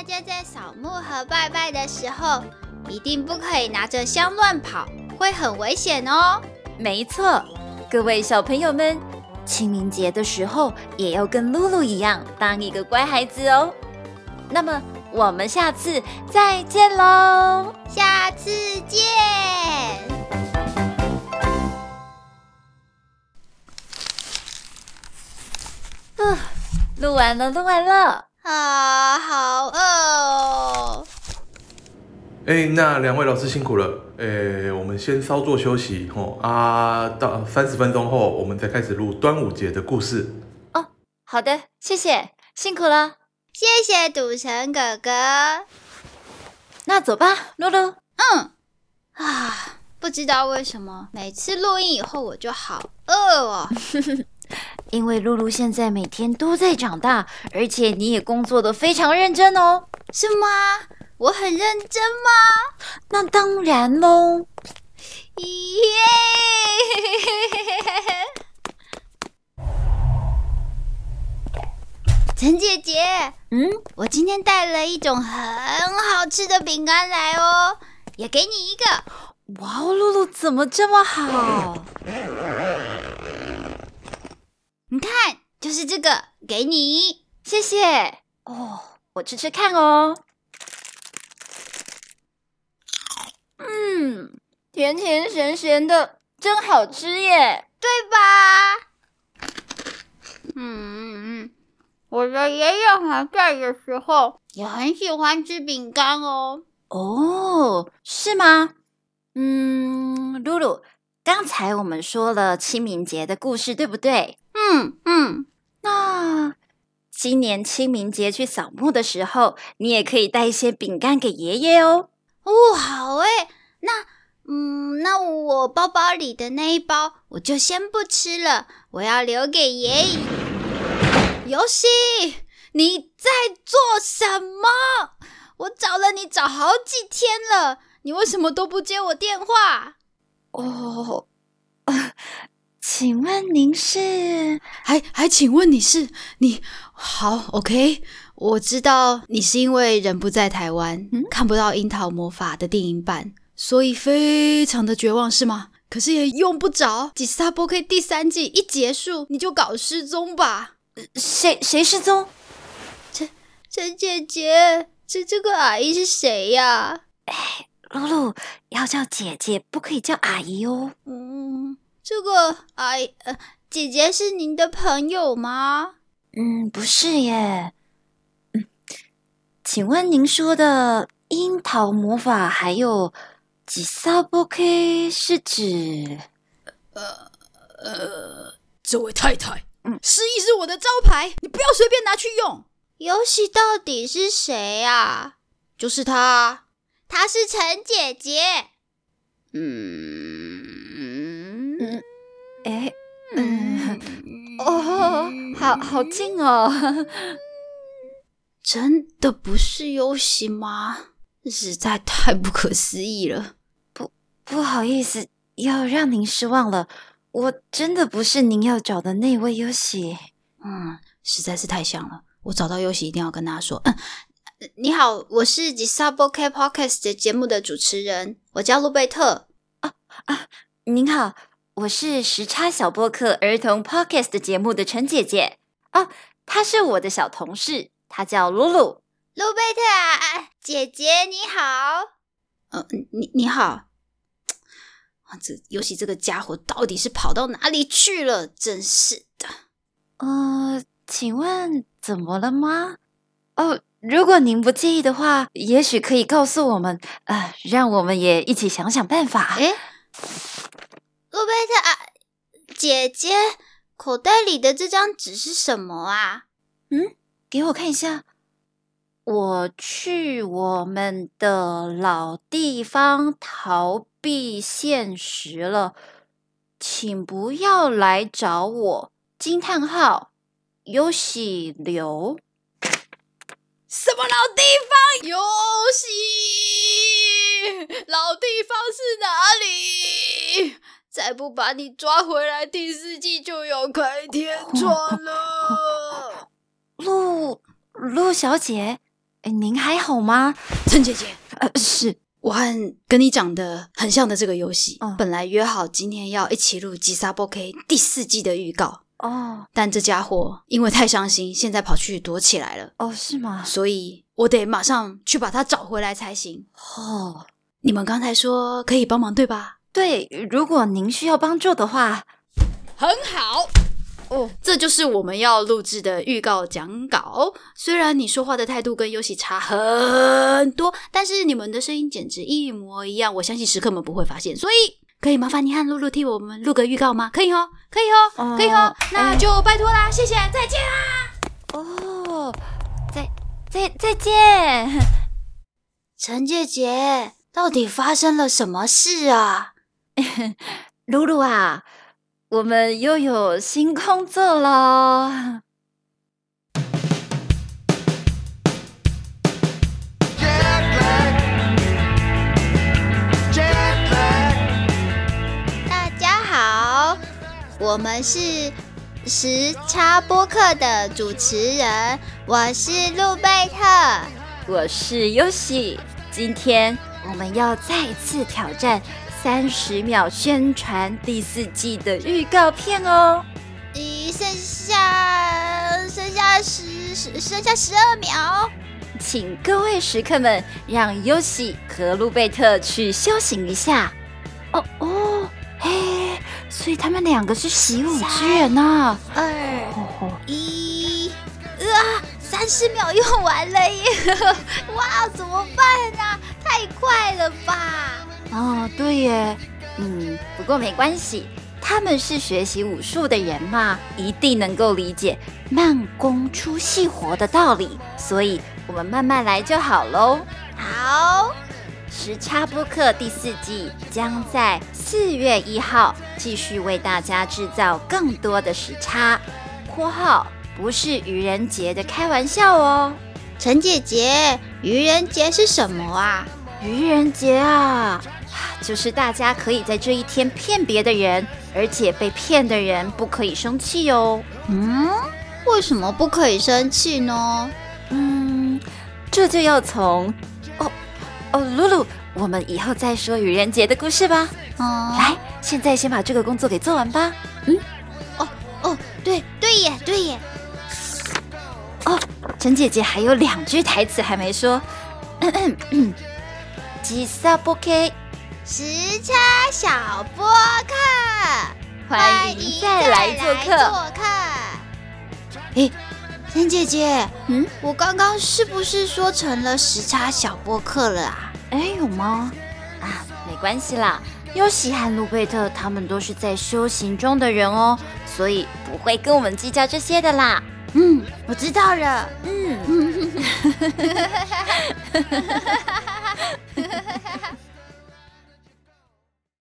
大家在扫墓和拜拜的时候，一定不可以拿着香乱跑，会很危险哦。没错，各位小朋友们，清明节的时候也要跟露露一样，当一个乖孩子哦。那么我们下次再见喽，下次见。啊，录完了，录完了。啊，好饿哦！哎，那两位老师辛苦了。哎，我们先稍作休息吼啊，到三十分钟后，我们再开始录端午节的故事。哦，好的，谢谢，辛苦了，谢谢赌神哥哥。那走吧，露露。嗯。啊，不知道为什么，每次录音以后我就好饿哦。因为露露现在每天都在长大，而且你也工作的非常认真哦。是吗？我很认真吗？那当然喽。耶！陈姐姐，嗯，我今天带了一种很好吃的饼干来哦，也给你一个。哇哦，露露怎么这么好？你看，就是这个，给你，谢谢哦。我吃吃看哦。嗯，甜甜咸咸的，真好吃耶，对吧？嗯嗯嗯，我的爷爷还在的时候，也很喜欢吃饼干哦。哦，是吗？嗯，露露，刚才我们说了清明节的故事，对不对？嗯嗯，那今年清明节去扫墓的时候，你也可以带一些饼干给爷爷哦。哦，好诶，那嗯，那我包包里的那一包我就先不吃了，我要留给爷爷。游戏，你在做什么？我找了你找好几天了，你为什么都不接我电话？哦。请问您是？还还请问你是？你好，OK，我知道你是因为人不在台湾，嗯看不到《樱桃魔法》的电影版，所以非常的绝望，是吗？可是也用不着，《吉萨波 K》第三季一结束你就搞失踪吧？谁谁失踪？陈陈姐姐，这这个阿姨是谁呀？哎，露露要叫姐姐，不可以叫阿姨哦。嗯。这个哎呃，姐姐是您的朋友吗？嗯，不是耶。嗯，请问您说的樱桃魔法还有吉萨波 K 是指？呃呃，这位太太，嗯，失忆是我的招牌，你不要随便拿去用。游戏到底是谁啊？就是他，他是陈姐姐。嗯。哎，嗯，哦，好好近哦，真的不是游戏吗？实在太不可思议了。不，不好意思，要让您失望了，我真的不是您要找的那位游戏。嗯，实在是太像了。我找到游戏，一定要跟他说。嗯，你好，我是《Sub K Podcast》节目的主持人，我叫路贝特。啊啊，您好。我是时差小播客儿童 podcast 节目的陈姐姐哦，她是我的小同事，她叫露露。露贝特姐姐你好，呃，你你好，啊，这尤其这个家伙到底是跑到哪里去了？真是的。呃，请问怎么了吗？哦，如果您不介意的话，也许可以告诉我们，呃，让我们也一起想想办法。诶洛贝特啊，姐姐，口袋里的这张纸是什么啊？嗯，给我看一下。我去我们的老地方逃避现实了，请不要来找我！惊叹号！有喜流？什么老地方？有喜？老地方是哪里？再不把你抓回来，第四季就要开天窗了。陆陆小姐，哎，您还好吗？陈姐姐，呃，是我和跟你长得很像的这个游戏，嗯本来约好今天要一起录《吉萨波 K》第四季的预告，哦但这家伙因为太伤心，现在跑去躲起来了，哦，是吗？所以我得马上去把他找回来才行。哦，你们刚才说可以帮忙对吧？对，如果您需要帮助的话，很好。哦，这就是我们要录制的预告讲稿。虽然你说话的态度跟优喜差很多，但是你们的声音简直一模一样，我相信食客们不会发现。所以，可以麻烦你和露露替我们录个预告吗？可以哦，可以哦，哦可以哦。那哎就拜托啦，谢谢，再见啦。哦，再再再见。陈姐姐，到底发生了什么事啊？露露啊，我们又有新工作了。大家好，我们是时差播客的主持人，我是路贝特。我是优喜，今天我们要再次挑战三十秒宣传第四季的预告片哦。咦，剩下剩下十十剩下十二秒。请各位食客们让优喜和路贝特去修行一下。哦哦，嘿，所以他们两个是习武之人呐、二哦一，啊，三十秒用完了耶！哇，怎么办啊？对耶，嗯，不过没关系，他们是学习武术的人嘛，一定能够理解慢工出细活的道理，所以我们慢慢来就好喽。好，时差播客第四季将在四月一号继续为大家制造更多的时差（括号不是愚人节的开玩笑哦）。陈姐姐，愚人节是什么啊？愚人节啊，就是大家可以在这一天骗别的人，而且被骗的人不可以生气哦。嗯，为什么不可以生气呢？嗯，这就要从哦哦，露露，我们以后再说愚人节的故事吧。嗯，来，现在先把这个工作给做完吧。嗯哦哦，对对耶，对耶。哦陈姐姐还有两句台词还没说。吉萨波 K，时差小播客，欢迎再来做客。做客。诶，陈姐姐，嗯，我刚刚是不是说成了时差小播客了啊？哎，有吗？啊，没关系啦。优喜和路贝特他们都是在修行中的人哦，所以不会跟我们计较这些的啦。嗯，我知道了。嗯，